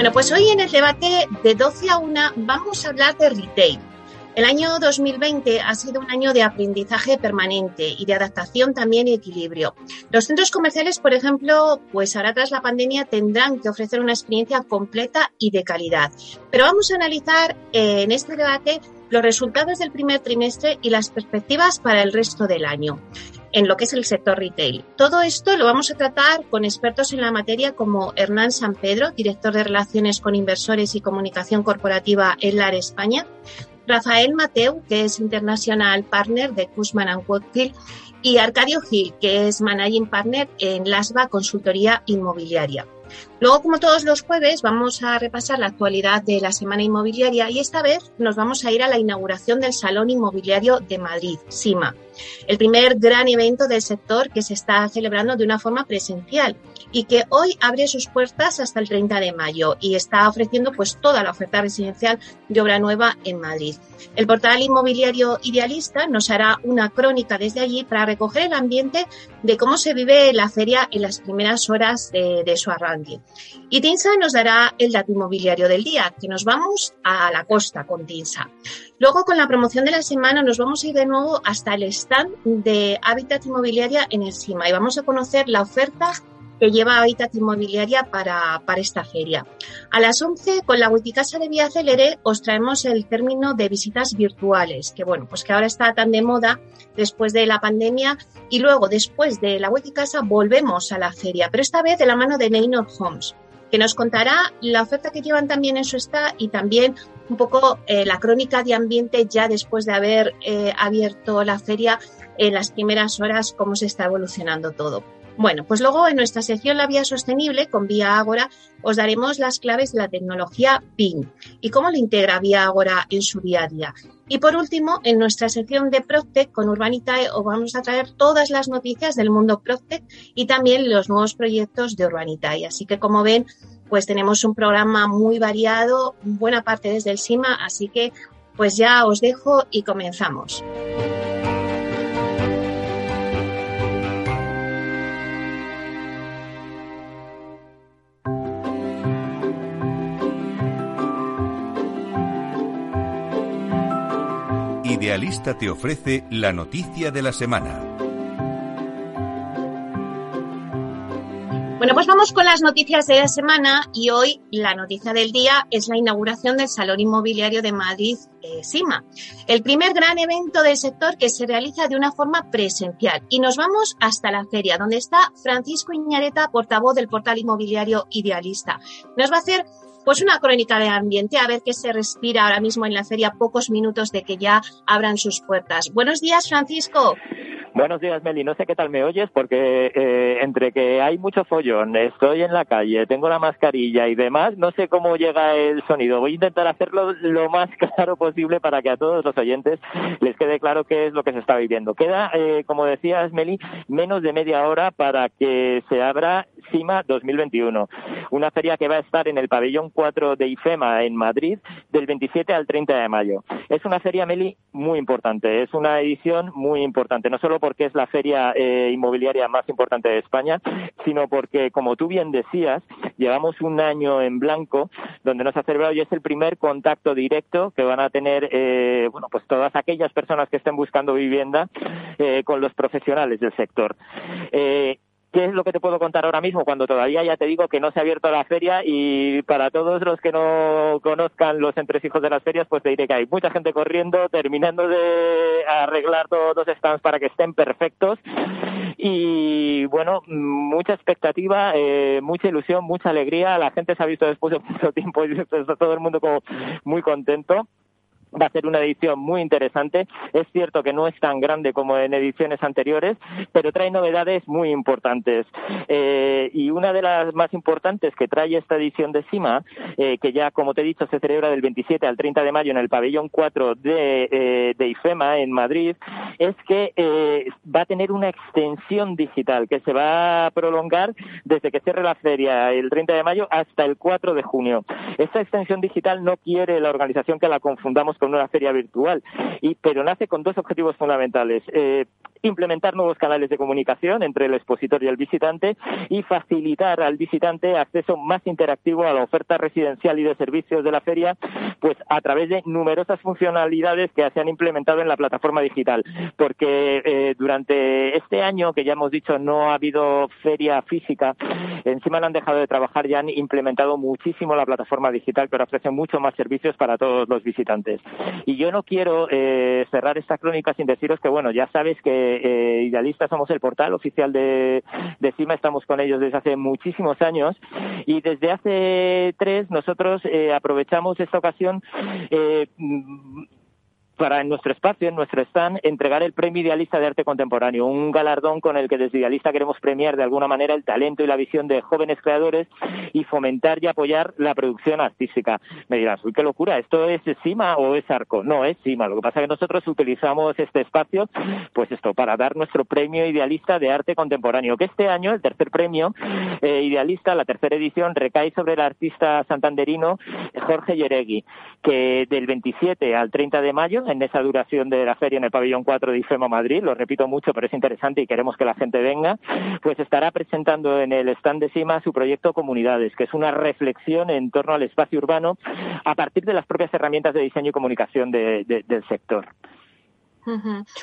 Bueno, pues hoy en el debate de 12 a 1 vamos a hablar de retail. El año 2020 ha sido un año de aprendizaje permanente y de adaptación también y equilibrio. Los centros comerciales, por ejemplo, pues ahora tras la pandemia tendrán que ofrecer una experiencia completa y de calidad. Pero vamos a analizar eh, en este debate los resultados del primer trimestre y las perspectivas para el resto del año en lo que es el sector retail. Todo esto lo vamos a tratar con expertos en la materia como Hernán San Pedro, director de Relaciones con Inversores y Comunicación Corporativa en LAR España, Rafael Mateu, que es International Partner de Kuzman Wakefield, y Arcadio Gil, que es Managing Partner en Lasba Consultoría Inmobiliaria. Luego, como todos los jueves, vamos a repasar la actualidad de la semana inmobiliaria y esta vez nos vamos a ir a la inauguración del Salón Inmobiliario de Madrid, SIMA, el primer gran evento del sector que se está celebrando de una forma presencial y que hoy abre sus puertas hasta el 30 de mayo y está ofreciendo pues toda la oferta residencial de obra nueva en Madrid. El portal inmobiliario Idealista nos hará una crónica desde allí para recoger el ambiente de cómo se vive la feria en las primeras horas de, su arranque. Y Tinsa nos dará el dato inmobiliario del día, que nos vamos a la costa con Tinsa. Luego, con la promoción de la semana, nos vamos a ir de nuevo hasta el stand de Hábitat Inmobiliaria en el CIMA y vamos a conocer la oferta que lleva Hábitat Inmobiliaria para, para, esta feria. A las 11, con la Witicasa de Vía Celere, os traemos el término de visitas virtuales, que bueno, pues que ahora está tan de moda después de la pandemia y luego, después de la Witicasa, volvemos a la feria, pero esta vez de la mano de Neynor Homes que nos contará la oferta que llevan también en su está y también un poco eh, la crónica de ambiente ya después de haber eh, abierto la feria en las primeras horas, cómo se está evolucionando todo. Bueno, pues luego en nuestra sección La Vía Sostenible con Vía Ágora os daremos las claves de la tecnología PIN y cómo lo integra Vía Ágora en su día a día. Y por último, en nuestra sección de Proctec con Urbanitae os vamos a traer todas las noticias del mundo Proctec y también los nuevos proyectos de Urbanitae. Así que como ven, pues tenemos un programa muy variado, buena parte desde el CIMA, así que pues ya os dejo y comenzamos. Idealista te ofrece la noticia de la semana. Bueno, pues vamos con las noticias de la semana y hoy la noticia del día es la inauguración del Salón Inmobiliario de Madrid, eh, SIMA, el primer gran evento del sector que se realiza de una forma presencial. Y nos vamos hasta la feria, donde está Francisco Iñareta, portavoz del portal inmobiliario Idealista. Nos va a hacer pues una crónica de ambiente, a ver qué se respira ahora mismo en la feria, pocos minutos de que ya abran sus puertas. Buenos días, Francisco. Buenos días, Meli. No sé qué tal me oyes porque eh, entre que hay mucho follón, estoy en la calle, tengo la mascarilla y demás, no sé cómo llega el sonido. Voy a intentar hacerlo lo más claro posible para que a todos los oyentes les quede claro qué es lo que se está viviendo. Queda, eh, como decías, Meli, menos de media hora para que se abra CIMA 2021, una feria que va a estar en el pabellón 4 de IFEMA en Madrid del 27 al 30 de mayo. Es una feria, Meli, muy importante, es una edición muy importante, no solo porque es la feria eh, inmobiliaria más importante de España, sino porque, como tú bien decías, llevamos un año en blanco donde nos ha celebrado y es el primer contacto directo que van a tener, eh, bueno, pues todas aquellas personas que estén buscando vivienda eh, con los profesionales del sector. ¿Qué es lo que te puedo contar ahora mismo cuando todavía ya te digo que no se ha abierto la feria y para todos los que no conozcan los entresijos de las ferias, pues te diré que hay mucha gente corriendo, terminando de arreglar todos los stands para que estén perfectos y bueno, mucha expectativa, eh, mucha ilusión, mucha alegría. La gente se ha visto después de mucho tiempo y está todo el mundo como muy contento. Va a ser una edición muy interesante. Es cierto que no es tan grande como en ediciones anteriores, pero trae novedades muy importantes. Eh, y una de las más importantes que trae esta edición de CIMA, eh, que ya, como te he dicho, se celebra del 27 al 30 de mayo en el pabellón 4 de, eh, de IFEMA en Madrid, es que va a tener una extensión digital que se va a prolongar desde que cierre la feria el 30 de mayo hasta el 4 de junio. Esta extensión digital no quiere la organización que la confundamos con una feria virtual, y, pero nace con dos objetivos fundamentales. Eh, implementar nuevos canales de comunicación entre el expositor y el visitante y facilitar al visitante acceso más interactivo a la oferta residencial y de servicios de la feria, pues a través de numerosas funcionalidades que se han implementado en la plataforma digital. Porque eh, durante este año, que ya hemos dicho no ha habido feria física, encima no han dejado de trabajar y han implementado muchísimo la plataforma digital, pero ofrece mucho más servicios para todos los visitantes. Y yo no quiero eh, cerrar esta crónica sin deciros que, bueno, ya sabes que eh, Idealista somos el portal oficial de, de CIMA, estamos con ellos desde hace muchísimos años. Y desde hace tres nosotros eh, aprovechamos esta ocasión eh, para en nuestro espacio, en nuestro stand, entregar el Premio Idealista de Arte Contemporáneo, un galardón con el que desde Idealista queremos premiar de alguna manera el talento y la visión de jóvenes creadores y fomentar y apoyar la producción artística. Me dirás, uy, qué locura, ¿esto es CIMA o es ARCO? No, es CIMA. Lo que pasa es que nosotros utilizamos este espacio, pues esto, para dar nuestro Premio Idealista de Arte Contemporáneo, que este año, el tercer premio eh, Idealista, la tercera edición, recae sobre el artista santanderino Jorge Yeregui, que del 27 al 30 de mayo en esa duración de la feria en el pabellón 4 de IFEMA Madrid, lo repito mucho, pero es interesante y queremos que la gente venga, pues estará presentando en el stand de CIMA su proyecto Comunidades, que es una reflexión en torno al espacio urbano a partir de las propias herramientas de diseño y comunicación del sector.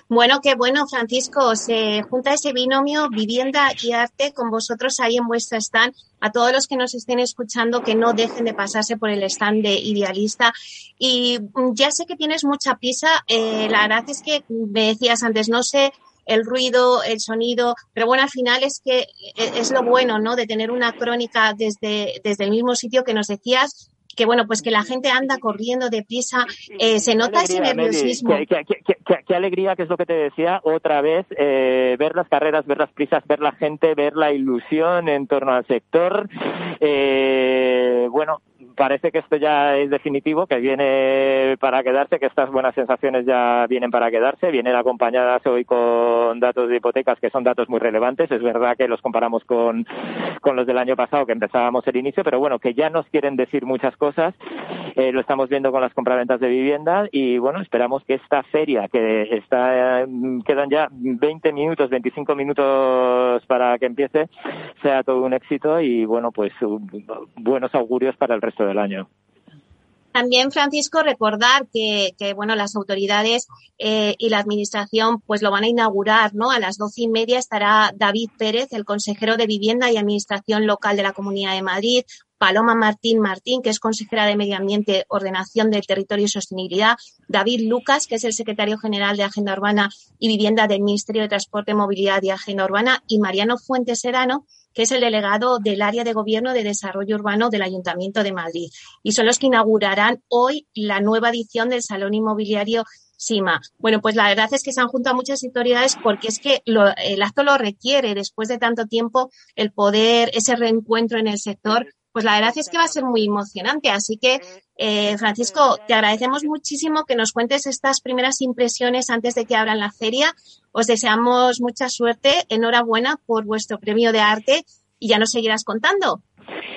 Bueno, qué bueno, Francisco. Se junta ese binomio vivienda y arte con vosotros ahí en vuestra stand. A todos los que nos estén escuchando, que no dejen de pasarse por el stand de Idealista. Y mm, ya sé que tienes mucha prisa. Eh, la verdad es que me decías antes, no sé el ruido, el sonido, pero bueno, al final es que eh, es lo bueno, ¿no? De tener una crónica desde, desde el mismo sitio que nos decías, que bueno, pues que la gente anda corriendo deprisa, eh, se nota ese nerviosismo. Qué, alegría, que es lo que te decía otra vez, eh, ver las carreras, ver las prisas, ver la gente, ver la ilusión en torno al sector. Eh, bueno, parece que esto ya es definitivo, que viene para quedarse, que estas buenas sensaciones ya vienen para quedarse, vienen acompañadas hoy con datos de hipotecas que son datos muy relevantes. Es verdad que los comparamos con, con los del año pasado, que empezábamos el inicio, pero bueno, que ya nos quieren decir muchas cosas. Eh, lo estamos viendo con las compraventas de vivienda y bueno, esperamos que esta feria, que está quedan ya 20 minutos, 25 minutos para que empiece, sea todo un éxito y bueno, pues buenos augurios para el resto del año. También, Francisco, recordar que, bueno, las autoridades eh, y la administración pues lo van a inaugurar, ¿no? A las doce y media estará David Pérez, el consejero de Vivienda y Administración Local de la Comunidad de Madrid, Paloma Martín Martín, que es consejera de Medio Ambiente, Ordenación del Territorio y Sostenibilidad, David Lucas, que es el secretario general de Agenda Urbana y Vivienda del Ministerio de Transporte, Movilidad y Agenda Urbana, y Mariano Fuentes Serano, que es el delegado del área de gobierno de desarrollo urbano del Ayuntamiento de Madrid. Y son los que inaugurarán hoy la nueva edición del Salón Inmobiliario Sima. Bueno, pues la verdad es que se han juntado muchas autoridades porque es que el acto lo requiere después de tanto tiempo el poder, ese reencuentro en el sector pues la verdad es que va a ser muy emocionante. Así que, eh, Francisco, te agradecemos muchísimo que nos cuentes estas primeras impresiones antes de que abran la feria. Os deseamos mucha suerte. Enhorabuena por vuestro premio de arte y ya nos seguirás contando.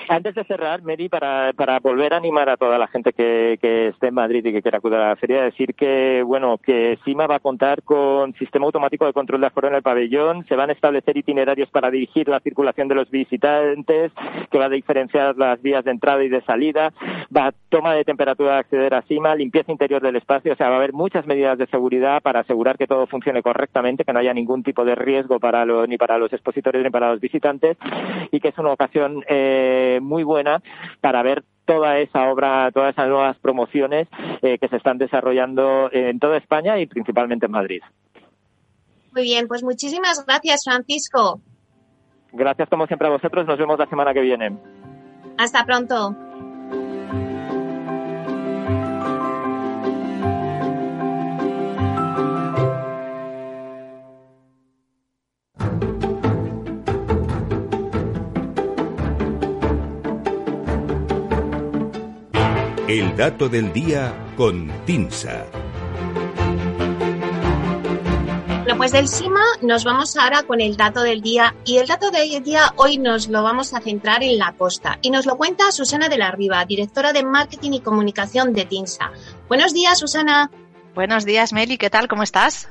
Antes de cerrar, Mary, para, para volver a animar a toda la gente que, que esté en Madrid y que quiera acudir a la feria, decir que, bueno, que SIMA va a contar con sistema automático de control de aforo en el pabellón, se van a establecer itinerarios para dirigir la circulación de los visitantes, que va a diferenciar las vías de entrada y de salida, va toma de temperatura de acceder a SIMA, limpieza interior del espacio, o sea, va a haber muchas medidas de seguridad para asegurar que todo funcione correctamente, que no haya ningún tipo de riesgo para ni para los expositores ni para los visitantes y que es una ocasión eh, muy buena para ver toda esa obra, todas esas nuevas promociones eh, que se están desarrollando en toda España y principalmente en Madrid. Muy bien, pues muchísimas gracias, Francisco. Gracias como siempre a vosotros. Nos vemos la semana que viene. Hasta pronto. Dato del día con Tinsa. Bueno, pues del SIMA nos vamos ahora con el dato del día y el dato del día hoy nos lo vamos a centrar en la costa y nos lo cuenta Susana de la Riva, directora de Marketing y Comunicación de TINSA. Buenos días, Susana. Buenos días, Meli, ¿qué tal? ¿Cómo estás?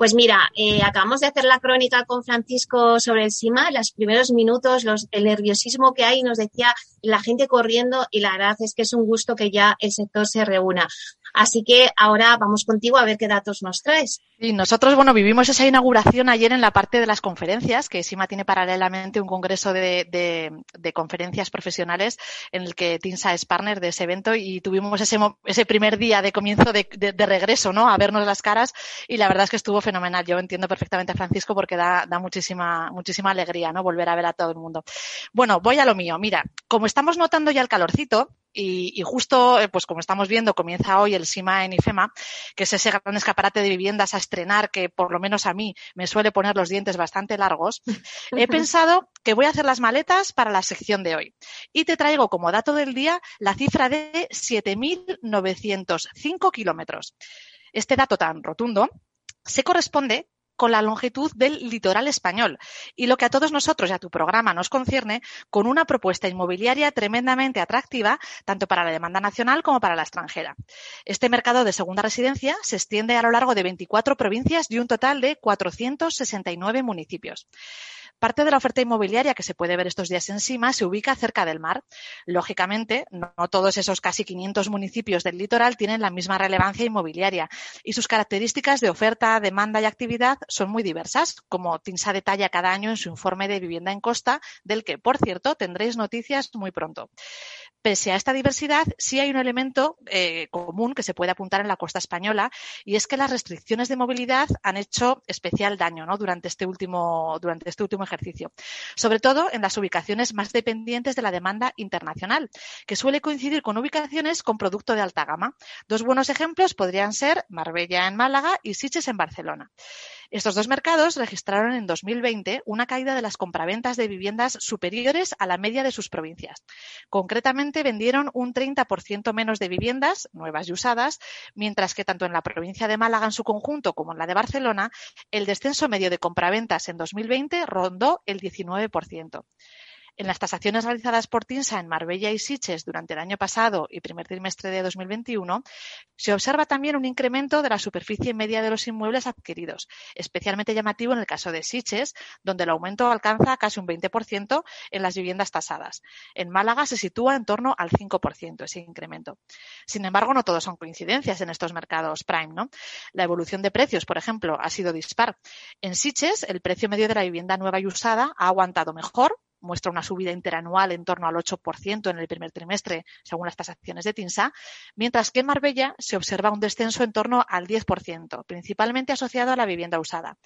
Pues mira, eh, acabamos de hacer la crónica con Francisco sobre el SIMA, los primeros minutos, los, el nerviosismo que hay, nos decía la gente corriendo y la verdad es que es un gusto que ya el sector se reúna. Así que ahora vamos contigo a ver qué datos nos traes. Y nosotros, bueno, vivimos esa inauguración ayer en la parte de las conferencias, que SIMA tiene paralelamente un congreso de, de, conferencias profesionales en el que TINSA es partner de ese evento y tuvimos ese, ese primer día de comienzo de, de, regreso, ¿no? A vernos las caras y la verdad es que estuvo fenomenal. Yo entiendo perfectamente a Francisco porque da, da muchísima, muchísima alegría, ¿no? Volver a ver a todo el mundo. Bueno, voy a lo mío. Mira, como estamos notando ya el calorcito, y, justo, eh, pues como estamos viendo, comienza hoy el SIMA en IFEMA, que es ese gran escaparate de viviendas estrenar que por lo menos a mí me suele poner los dientes bastante largos. He pensado que voy a hacer las maletas para la sección de hoy. Y te traigo como dato del día la cifra de 7.905 kilómetros. Este dato tan rotundo se corresponde con la longitud del litoral español y lo que a todos nosotros y a tu programa nos concierne con una propuesta inmobiliaria tremendamente atractiva tanto para la demanda nacional como para la extranjera. Este mercado de segunda residencia se extiende a lo largo de 24 provincias y un total de 469 municipios. Parte de la oferta inmobiliaria que se puede ver estos días encima se ubica cerca del mar. Lógicamente, no todos esos casi 500 municipios del litoral tienen la misma relevancia inmobiliaria y sus características de oferta, demanda y actividad son muy diversas, como TINSA detalla cada año en su informe de vivienda en costa, del que, por cierto, tendréis noticias muy pronto pese a esta diversidad, sí hay un elemento eh, común que se puede apuntar en la costa española y es que las restricciones de movilidad han hecho especial daño ¿no? durante, este último, durante este último ejercicio, sobre todo en las ubicaciones más dependientes de la demanda internacional, que suele coincidir con ubicaciones con producto de alta gama. Dos buenos ejemplos podrían ser Marbella en Málaga y Siches en Barcelona. Estos dos mercados registraron en 2020 una caída de las compraventas de viviendas superiores a la media de sus provincias. Concretamente, vendieron un 30% menos de viviendas, nuevas y usadas, mientras que tanto en la provincia de Málaga en su conjunto como en la de Barcelona, el descenso medio de compraventas en 2020 rondó el 19%. En las tasaciones realizadas por TINSA en Marbella y Siches durante el año pasado y primer trimestre de 2021, se observa también un incremento de la superficie media de los inmuebles adquiridos, especialmente llamativo en el caso de Siches, donde el aumento alcanza casi un 20% en las viviendas tasadas. En Málaga se sitúa en torno al 5% ese incremento. Sin embargo, no todos son coincidencias en estos mercados prime, ¿no? La evolución de precios, por ejemplo, ha sido dispar. En Siches, el precio medio de la vivienda nueva y usada ha aguantado mejor, muestra una subida interanual en torno al 8% en el primer trimestre, según las tasaciones de TINSA, mientras que en Marbella se observa un descenso en torno al 10%, principalmente asociado a la vivienda usada.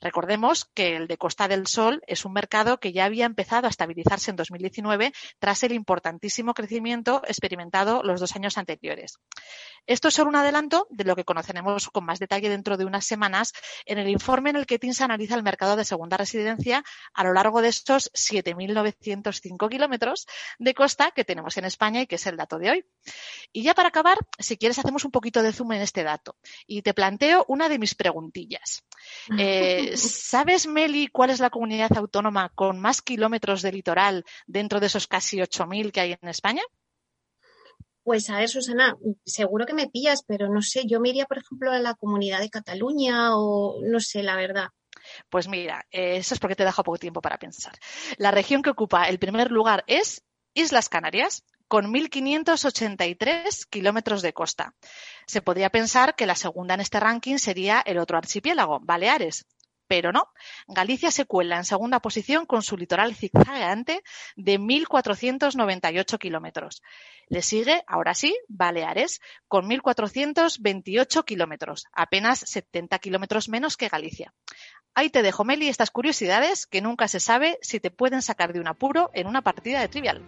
Recordemos que el de Costa del Sol es un mercado que ya había empezado a estabilizarse en 2019 tras el importantísimo crecimiento experimentado los dos años anteriores. Esto es solo un adelanto de lo que conoceremos con más detalle dentro de unas semanas en el informe en el que TINSA analiza el mercado de segunda residencia a lo largo de estos 7.905 kilómetros de costa que tenemos en España y que es el dato de hoy. Y ya para acabar, si quieres, hacemos un poquito de zoom en este dato y te planteo una de mis preguntillas. Eh, Eh, ¿Sabes, Meli, cuál es la comunidad autónoma con más kilómetros de litoral dentro de esos casi 8.000 que hay en España? Pues a ver, Susana, seguro que me pillas, pero no sé, yo me iría, por ejemplo, a la comunidad de Cataluña o no sé, la verdad. Pues mira, eso es porque te dejo poco tiempo para pensar. La región que ocupa el primer lugar es Islas Canarias, con 1.583 kilómetros de costa. Se podría pensar que la segunda en este ranking sería el otro archipiélago, Baleares, pero no. Galicia se cuela en segunda posición con su litoral zigzagueante de 1.498 kilómetros. Le sigue, ahora sí, Baleares, con 1.428 kilómetros, apenas 70 kilómetros menos que Galicia. Ahí te dejo, Meli, estas curiosidades que nunca se sabe si te pueden sacar de un apuro en una partida de trivial.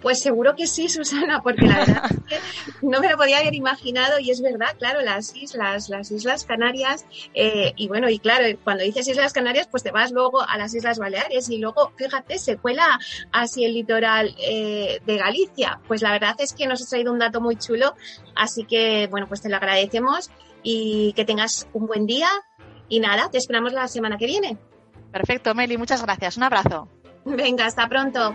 Pues seguro que sí, Susana, porque la verdad es que no me lo podía haber imaginado y es verdad, claro, las islas, las Islas Canarias, eh, y bueno, y claro, cuando dices Islas Canarias, pues te vas luego a las Islas Baleares y luego, fíjate, se cuela así el litoral eh, de Galicia. Pues la verdad es que nos has traído un dato muy chulo, así que bueno, pues te lo agradecemos y que tengas un buen día y nada, te esperamos la semana que viene. Perfecto, Meli, muchas gracias. Un abrazo. Venga, hasta pronto.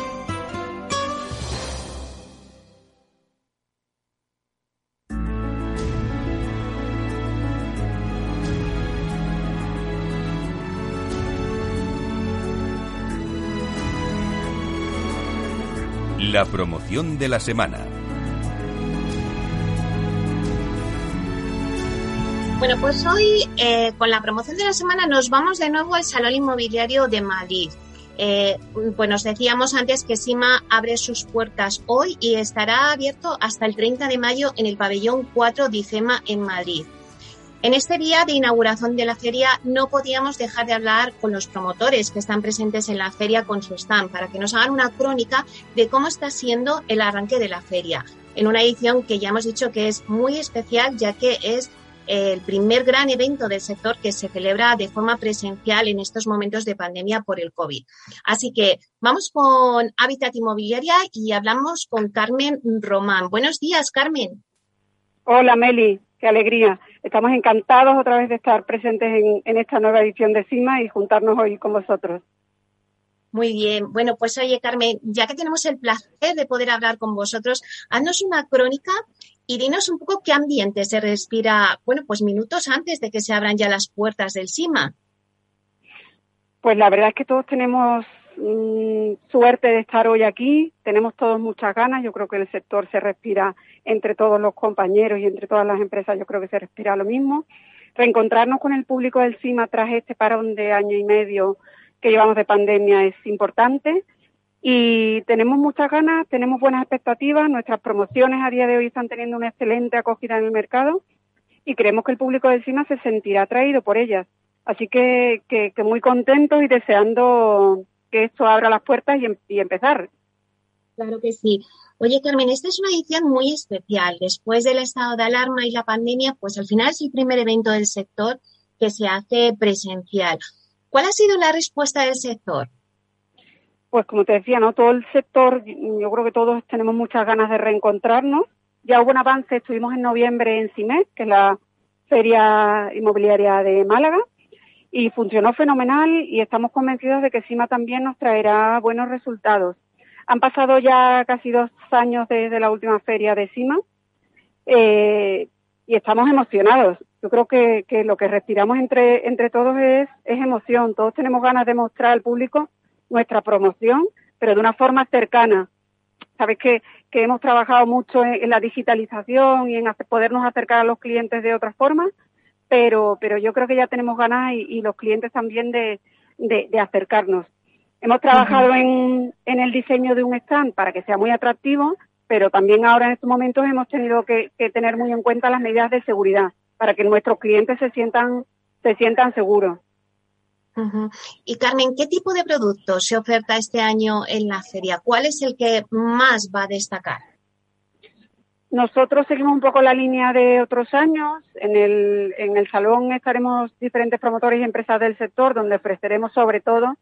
La promoción de la semana. Bueno, pues hoy eh, con la promoción de la semana nos vamos de nuevo al Salón Inmobiliario de Madrid. Eh, pues nos decíamos antes que SIMA abre sus puertas hoy y estará abierto hasta el 30 de mayo en el pabellón 4 de IFEMA en Madrid. En este día de inauguración de la feria no podíamos dejar de hablar con los promotores que están presentes en la feria con su stand para que nos hagan una crónica de cómo está siendo el arranque de la feria. En una edición que ya hemos dicho que es muy especial ya que es el primer gran evento del sector que se celebra de forma presencial en estos momentos de pandemia por el COVID. Así que vamos con Hábitat Inmobiliaria y hablamos con Carmen Román. Buenos días, Carmen. Hola, Meli qué alegría. Estamos encantados otra vez de estar presentes en, esta nueva edición de CIMA y juntarnos hoy con vosotros. Muy bien. Bueno, pues oye, Carmen, ya que tenemos el placer de poder hablar con vosotros, haznos una crónica y dinos un poco qué ambiente se respira, bueno, pues minutos antes de que se abran ya las puertas del CIMA. Pues la verdad es que todos tenemos Mm, suerte de estar hoy aquí. Tenemos todos muchas ganas. Yo creo que el sector se respira entre todos los compañeros y entre todas las empresas. Yo creo que se respira lo mismo. Reencontrarnos con el público del CIMA tras este parón de año y medio que llevamos de pandemia es importante. Y tenemos muchas ganas, tenemos buenas expectativas. Nuestras promociones a día de hoy están teniendo una excelente acogida en el mercado y creemos que el público del CIMA se sentirá atraído por ellas. Así que, que, que muy contentos y deseando que esto abra las puertas y, em-, y empezar. Claro que sí. Oye, Carmen, esta es una edición muy especial. Después del estado de alarma y la pandemia, pues al final es el primer evento del sector que se hace presencial. ¿Cuál ha sido la respuesta del sector? Pues como te decía, ¿no? Todo el sector, yo creo que todos tenemos muchas ganas de reencontrarnos. Ya hubo un avance, estuvimos en noviembre en CIMEC, que es la Feria Inmobiliaria de Málaga, y funcionó fenomenal y estamos convencidos de que CIMA también nos traerá buenos resultados. Han pasado ya casi dos años desde la última feria de CIMA eh, y estamos emocionados. Yo creo que, que, lo que respiramos entre, entre todos es, es emoción. Todos tenemos ganas de mostrar al público nuestra promoción, pero de una forma cercana. Sabes que, que hemos trabajado mucho en, en la digitalización y en hacer, podernos acercar a los clientes de otra forma, pero, pero yo creo que ya tenemos ganas y, y los clientes también de, de, de acercarnos. Hemos trabajado uh -huh. en, en el diseño de un stand para que sea muy atractivo, pero también ahora en estos momentos hemos tenido que, que tener muy en cuenta las medidas de seguridad para que nuestros clientes se sientan, se sientan seguros. Uh -huh. Y Carmen, ¿qué tipo de productos se oferta este año en la feria? ¿Cuál es el que más va a destacar? Nosotros seguimos un poco la línea de otros años. En el, en el salón estaremos diferentes promotores y empresas del sector donde ofreceremos sobre todo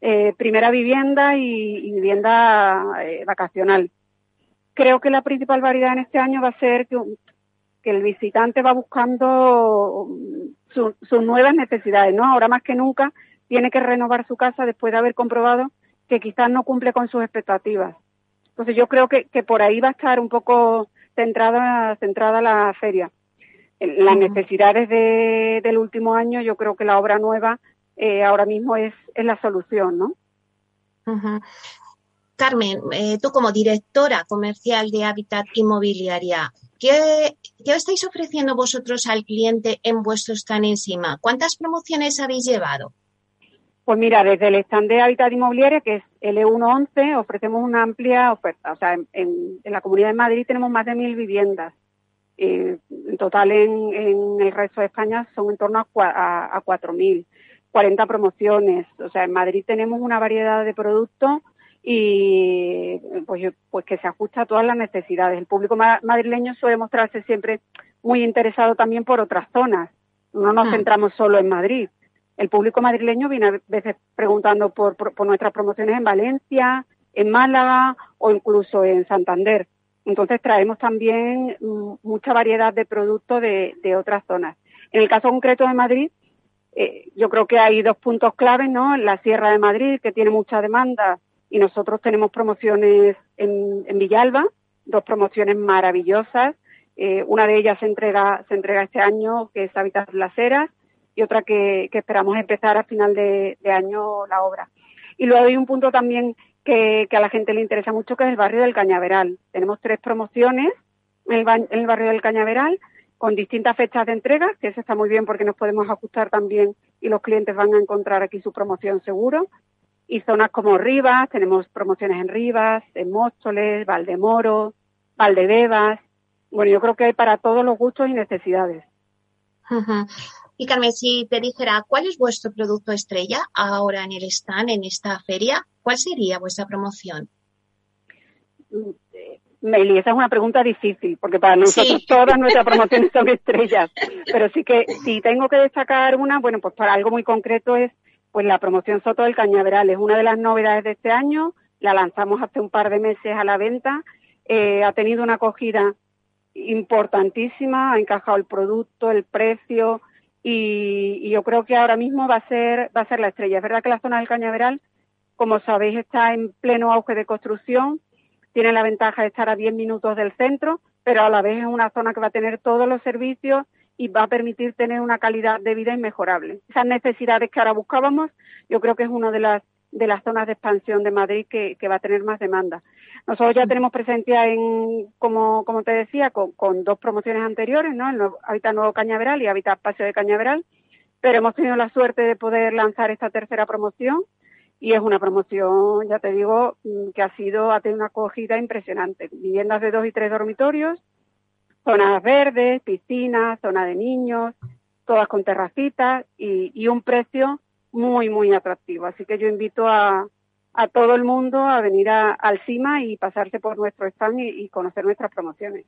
eh, primera vivienda y, vivienda eh, vacacional. Creo que la principal variedad en este año va a ser que, que el visitante va buscando su, sus nuevas necesidades, ¿no? Ahora más que nunca tiene que renovar su casa después de haber comprobado que quizás no cumple con sus expectativas. Entonces yo creo que, que por ahí va a estar un poco centrada, centrada la feria. Las necesidades de, del último año, yo creo que la obra nueva eh, ahora mismo es, es la solución, ¿no? Uh -huh. Carmen, eh, tú como directora comercial de Hábitat Inmobiliaria, ¿qué, ¿qué estáis ofreciendo vosotros al cliente en vuestro stand encima? ¿Cuántas promociones habéis llevado? Pues mira, desde el stand de Hábitat Inmobiliaria, que es L111, ofrecemos una amplia oferta. O sea, en, en, en la Comunidad de Madrid tenemos más de mil viviendas. Eh, en total, en, en, el resto de España son en torno a, a, a 4.000. 40 promociones. O sea, en Madrid tenemos una variedad de productos y pues, pues que se ajusta a todas las necesidades. El público madrileño suele mostrarse siempre muy interesado también por otras zonas. No nos ah. centramos solo en Madrid. El público madrileño viene a veces preguntando por, por, nuestras promociones en Valencia, en Málaga o incluso en Santander. Entonces traemos también mucha variedad de productos de, otras zonas. En el caso concreto de Madrid, eh, yo creo que hay dos puntos claves, ¿no? La Sierra de Madrid, que tiene mucha demanda, y nosotros tenemos promociones en, en Villalba, dos promociones maravillosas. Eh, una de ellas se entrega, se entrega este año, que es Hábitat Las Heras, y otra que, esperamos empezar a final de, año la obra. Y luego hay un punto también que, a la gente le interesa mucho, que es el barrio del Cañaveral. Tenemos tres promociones en el, barrio del Cañaveral, con distintas fechas de entrega, que eso está muy bien porque nos podemos ajustar también y los clientes van a encontrar aquí su promoción seguro y zonas como Rivas, tenemos promociones en Rivas, en Móstoles, Valdemoro, Valdebebas. Bueno, yo creo que hay para todos los gustos y necesidades. Uh. Y Carmen, si te dijera, ¿cuál es vuestro producto estrella ahora en el stand, en esta feria? ¿Cuál sería vuestra promoción? Meli, esa es una pregunta difícil, porque para nosotros sí. todas nuestras promociones son estrellas. Pero sí que, si tengo que destacar una, bueno, pues para algo muy concreto es pues la promoción Soto del Cañaveral es una de las novedades de este año, la lanzamos hace un par de meses a la venta, eh, ha tenido una acogida importantísima, ha encajado el producto, el precio y, y, yo creo que ahora mismo va a ser va a ser la estrella. Es verdad que la zona del Cañaveral, como sabéis, está en pleno auge de construcción, tiene la ventaja de estar a 10 minutos del centro, pero a la vez es una zona que va a tener todos los servicios y va a permitir tener una calidad de vida inmejorable. Esas necesidades que ahora buscábamos, yo creo que es una de las de las zonas de expansión de Madrid que, que va a tener más demanda. Nosotros ya tenemos presencia en, como, como te decía, con, con dos promociones anteriores, ¿no? El nuevo, Habitat Nuevo Cañaveral y Habitat Paseo de Cañaveral, pero hemos tenido la suerte de poder lanzar esta tercera promoción y es una promoción, ya te digo, que ha sido, ha tenido una acogida impresionante. Viviendas de dos y tres dormitorios, zonas verdes, piscinas, zona de niños, todas con terracitas y, y, un precio muy, muy atractivo. Así que yo invito a, a todo el mundo a venir a, al CIMA y pasarse por nuestro stand y, y conocer nuestras promociones.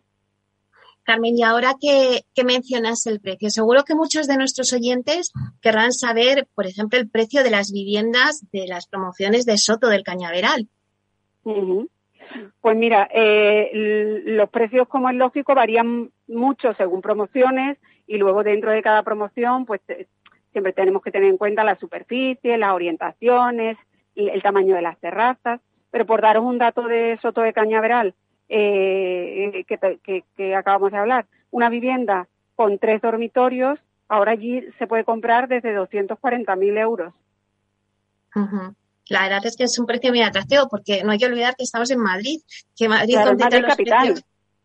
Carmen, y ahora que, mencionas el precio, seguro que muchos de nuestros oyentes querrán saber, por ejemplo, el precio de las viviendas de las promociones de Soto del Cañaveral. Pues mira, eh, los precios, como es lógico, varían mucho según promociones y luego dentro de cada promoción, pues siempre tenemos que tener en cuenta la superficie, las orientaciones, el tamaño de las terrazas. Pero por daros un dato de Soto de Cañaveral, eh, que, acabamos de hablar. Una vivienda con tres dormitorios, ahora allí se puede comprar desde 240.000 euros. La verdad es que es un precio muy atractivo porque no hay que olvidar que estamos en Madrid, que Madrid, Madrid capital.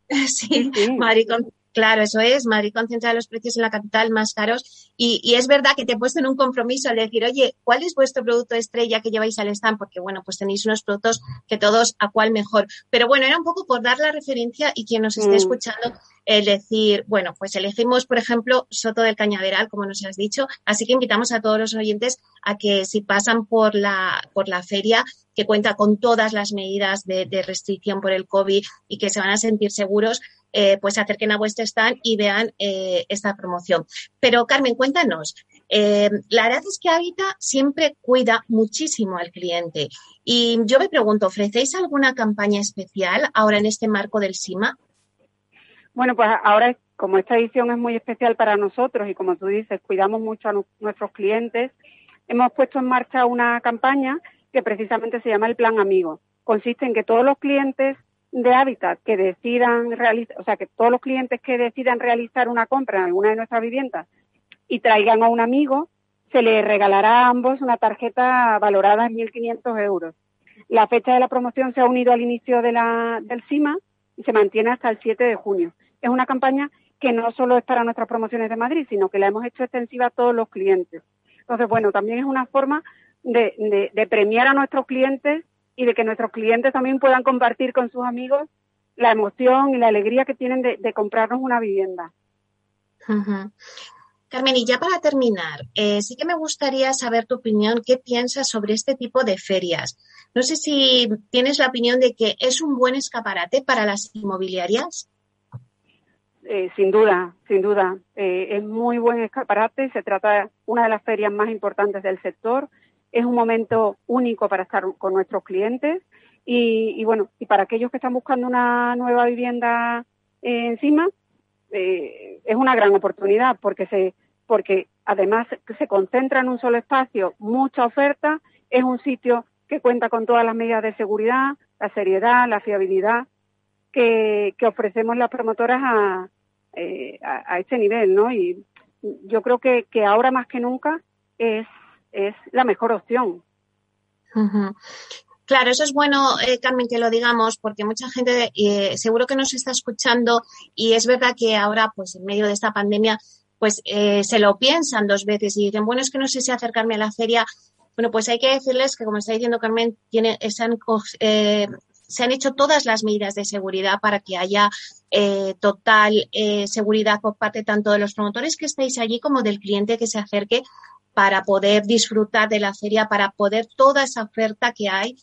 sí, Madrid Claro, eso es. Madrid concentra los precios en la capital más caros. Y, es verdad que te he puesto en un compromiso al decir, oye, ¿cuál es vuestro producto estrella que lleváis al stand? Porque, bueno, pues tenéis unos productos que todos a cuál mejor. Pero bueno, era un poco por dar la referencia y quien nos esté mm. escuchando, el decir, bueno, pues elegimos, por ejemplo, Soto del Cañaveral, como nos has dicho. Así que invitamos a todos los oyentes a que si pasan por la, por la feria, que cuenta con todas las medidas de, de restricción por el COVID y que se van a sentir seguros, eh, pues se acerquen a vuestro stand y vean eh, esta promoción. Pero Carmen, cuéntanos, eh, la verdad es que Habita siempre cuida muchísimo al cliente. Y yo me pregunto, ¿ofrecéis alguna campaña especial ahora en este marco del SIMA? Bueno, pues ahora como esta edición es muy especial para nosotros y como tú dices, cuidamos mucho a nuestros clientes, hemos puesto en marcha una campaña que precisamente se llama el Plan Amigo. Consiste en que todos los clientes de hábitat que decidan realizar, o sea, que todos los clientes que decidan realizar una compra en alguna de nuestras viviendas y traigan a un amigo, se les regalará a ambos una tarjeta valorada en 1.500 euros. La fecha de la promoción se ha unido al inicio de la, del CIMA y se mantiene hasta el 7 de junio. Es una campaña que no solo es para nuestras promociones de Madrid, sino que la hemos hecho extensiva a todos los clientes. Entonces, bueno, también es una forma de, de premiar a nuestros clientes y de que nuestros clientes también puedan compartir con sus amigos la emoción y la alegría que tienen de, comprarnos una vivienda. Carmen, y ya para terminar, eh, sí que me gustaría saber tu opinión, qué piensas sobre este tipo de ferias. No sé si tienes la opinión de que es un buen escaparate para las inmobiliarias. Eh, sin duda, sin duda. Eh, es muy buen escaparate. Se trata de una de las ferias más importantes del sector es un momento único para estar con nuestros clientes y, bueno, y para aquellos que están buscando una nueva vivienda encima, eh, es una gran oportunidad porque se porque además se concentra en un solo espacio mucha oferta, es un sitio que cuenta con todas las medidas de seguridad, la seriedad, la fiabilidad que, ofrecemos las promotoras a, eh, a, este nivel, ¿no? Y yo creo que, que ahora más que nunca es es la mejor opción. Claro, eso es bueno, eh, Carmen, que lo digamos, porque mucha gente eh, seguro que nos está escuchando y es verdad que ahora, pues en medio de esta pandemia, pues eh, se lo piensan dos veces y dicen, bueno, es que no sé si acercarme a la feria. Bueno, pues hay que decirles que, como está diciendo Carmen, tiene, se, han, se han hecho todas las medidas de seguridad para que haya total seguridad por parte tanto de los promotores que estáis allí como del cliente que se acerque para poder disfrutar de la feria, para poder toda esa oferta que hay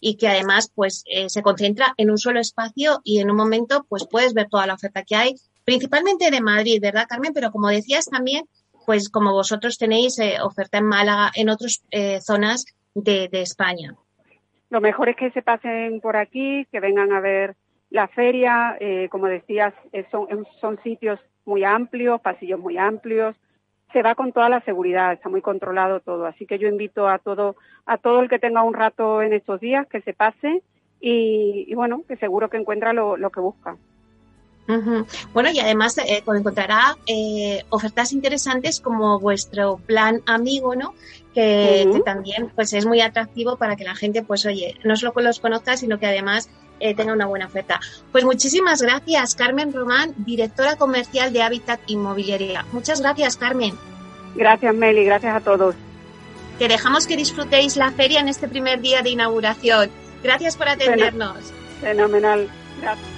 y que además pues eh, se concentra en un solo espacio y en un momento pues puedes ver toda la oferta que hay, principalmente de Madrid, ¿verdad, Carmen? Pero como decías también, pues como vosotros tenéis eh, oferta en Málaga, en otras eh, zonas de, España. Lo mejor es que se pasen por aquí, que vengan a ver la feria. como decías, son, son sitios muy amplios, pasillos muy amplios, se va con toda la seguridad, está muy controlado todo. Así que yo invito a todo, a todo el que tenga un rato en estos días que se pase y, bueno, que seguro que encuentra lo, que busca. Bueno, y además eh, encontrará eh, ofertas interesantes como vuestro plan amigo, ¿no? Que, también pues es muy atractivo para que la gente, pues oye, no solo los conozca, sino que además eh, tenga una buena oferta. Pues muchísimas gracias, Carmen Román, directora comercial de Habitat Inmobiliaria. Muchas gracias, Carmen. Gracias, Meli, gracias a todos. Te dejamos que disfrutéis la feria en este primer día de inauguración. Gracias por atendernos. Fenomenal. Gracias.